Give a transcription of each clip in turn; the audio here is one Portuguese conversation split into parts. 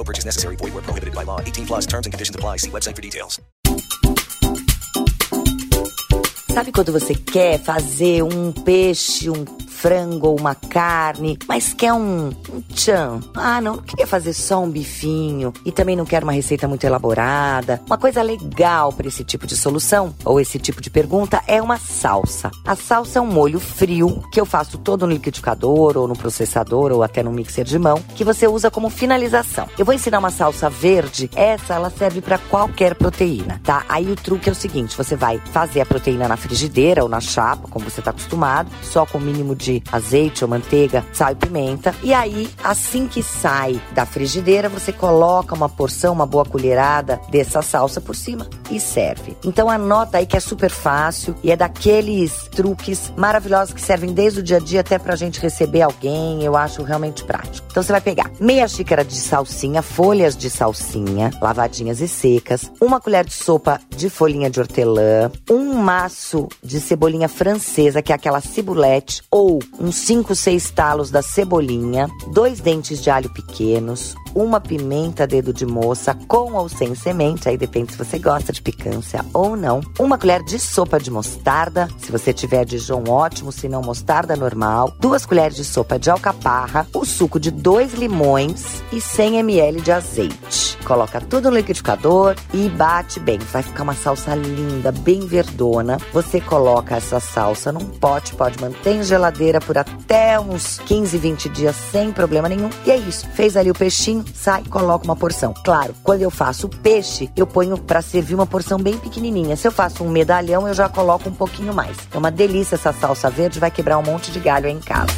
No purchase necessary. Void were prohibited by law. 18 plus terms and conditions apply. See website for details. Sabe quando você quer fazer um peixe, um frango ou uma carne, mas quer um, um tchan? Ah, não, não queria fazer só um bifinho e também não quero uma receita muito elaborada. Uma coisa legal para esse tipo de solução ou esse tipo de pergunta é uma salsa. A salsa é um molho frio que eu faço todo no liquidificador ou no processador ou até no mixer de mão, que você usa como finalização. Eu vou ensinar uma salsa verde, essa ela serve para qualquer proteína, tá? Aí o truque é o seguinte, você vai fazer a proteína na frigideira ou na chapa, como você está acostumado, só com o mínimo de azeite ou manteiga, sal e pimenta. E aí, assim que sai da frigideira, você coloca uma porção, uma boa colherada dessa salsa por cima e serve. Então anota aí que é super fácil e é daqueles truques maravilhosos que servem desde o dia a dia até pra gente receber alguém. Eu acho realmente prático. Então você vai pegar meia xícara de salsinha, folhas de salsinha, lavadinhas e secas, uma colher de sopa de folhinha de hortelã, um maço de cebolinha francesa, que é aquela cibulete, ou uns 5, 6 talos da cebolinha, dois dentes de alho pequenos, uma pimenta dedo de moça com ou sem semente, aí depende se você gosta de picância ou não, uma colher de sopa de mostarda, se você tiver Dijon ótimo, se não mostarda normal, duas colheres de sopa de alcaparra, o suco de dois limões e 100 ml de azeite. Coloca tudo no liquidificador e bate bem, vai ficar uma salsa linda, bem verdona. Você coloca essa salsa num pote, pode manter em geladeira por até uns 15, 20 dias sem problema nenhum. E é isso, fez ali o peixinho, sai, coloca uma porção. Claro, quando eu faço peixe, eu ponho para servir uma porção bem pequenininha. Se eu faço um medalhão, eu já coloco um pouquinho mais. É uma delícia essa salsa verde, vai quebrar um monte de galho aí em casa.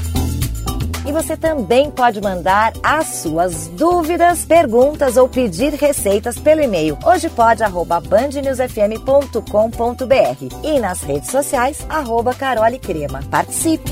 E você também pode mandar as suas dúvidas, perguntas ou pedir receitas pelo e-mail hojepod@bandnewsfm.com.br e nas redes sociais arroba Carole Crema. Participe!